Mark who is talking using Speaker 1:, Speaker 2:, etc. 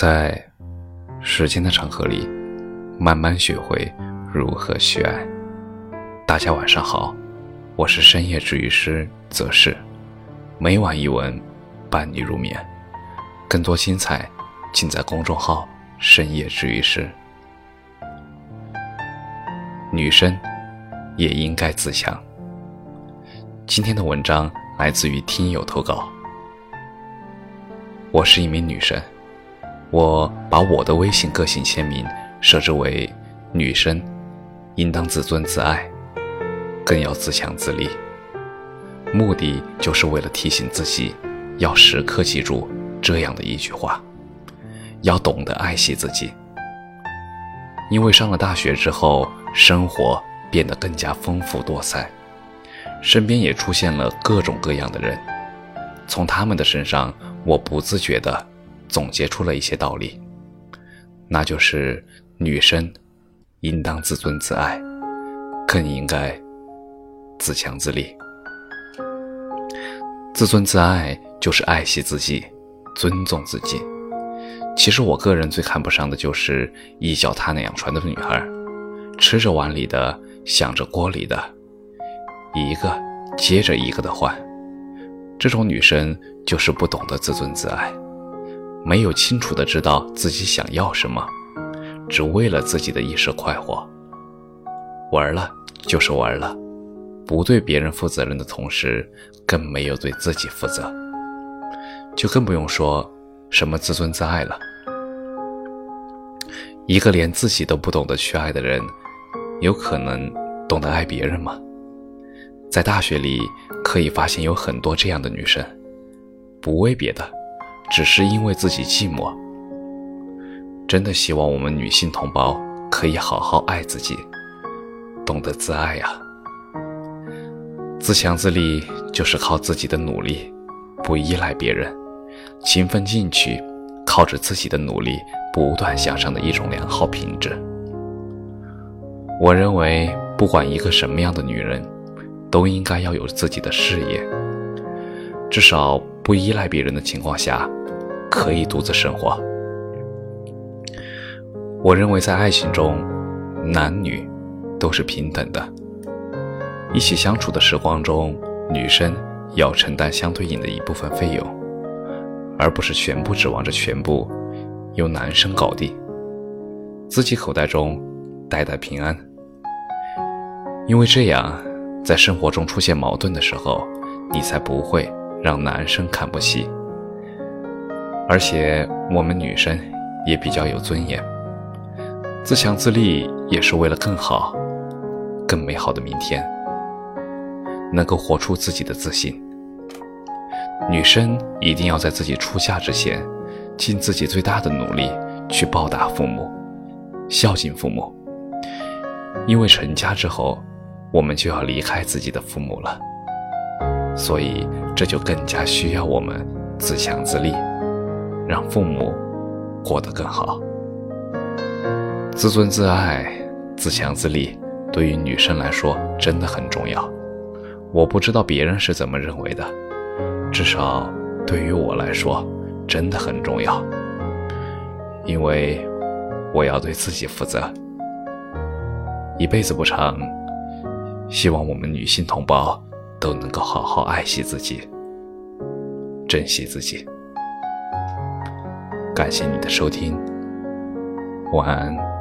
Speaker 1: 在时间的长河里，慢慢学会如何去爱。大家晚上好，我是深夜治愈师泽世，每晚一文伴你入眠。更多精彩尽在公众号“深夜治愈师”。女生也应该自强。今天的文章来自于听友投稿。我是一名女生。我把我的微信个性签名设置为“女生应当自尊自爱，更要自强自立”，目的就是为了提醒自己，要时刻记住这样的一句话：要懂得爱惜自己。因为上了大学之后，生活变得更加丰富多彩，身边也出现了各种各样的人，从他们的身上，我不自觉的。总结出了一些道理，那就是女生应当自尊自爱，更应该自强自立。自尊自爱就是爱惜自己，尊重自己。其实我个人最看不上的就是一脚踏两船的女孩，吃着碗里的，想着锅里的，一个接着一个的换。这种女生就是不懂得自尊自爱。没有清楚的知道自己想要什么，只为了自己的一时快活。玩了就是玩了，不对别人负责任的同时，更没有对自己负责，就更不用说什么自尊自爱了。一个连自己都不懂得去爱的人，有可能懂得爱别人吗？在大学里可以发现有很多这样的女生，不为别的。只是因为自己寂寞，真的希望我们女性同胞可以好好爱自己，懂得自爱呀。自强自立就是靠自己的努力，不依赖别人，勤奋进取，靠着自己的努力不断向上的一种良好品质。我认为，不管一个什么样的女人，都应该要有自己的事业，至少不依赖别人的情况下。可以独自生活。我认为，在爱情中，男女都是平等的。一起相处的时光中，女生要承担相对应的一部分费用，而不是全部指望着全部由男生搞定，自己口袋中袋袋平安。因为这样，在生活中出现矛盾的时候，你才不会让男生看不起。而且我们女生也比较有尊严，自强自立也是为了更好、更美好的明天，能够活出自己的自信。女生一定要在自己出嫁之前，尽自己最大的努力去报答父母、孝敬父母，因为成家之后，我们就要离开自己的父母了，所以这就更加需要我们自强自立。让父母过得更好，自尊自爱、自强自立，对于女生来说真的很重要。我不知道别人是怎么认为的，至少对于我来说真的很重要。因为我要对自己负责。一辈子不长，希望我们女性同胞都能够好好爱惜自己，珍惜自己。感谢你的收听，晚安。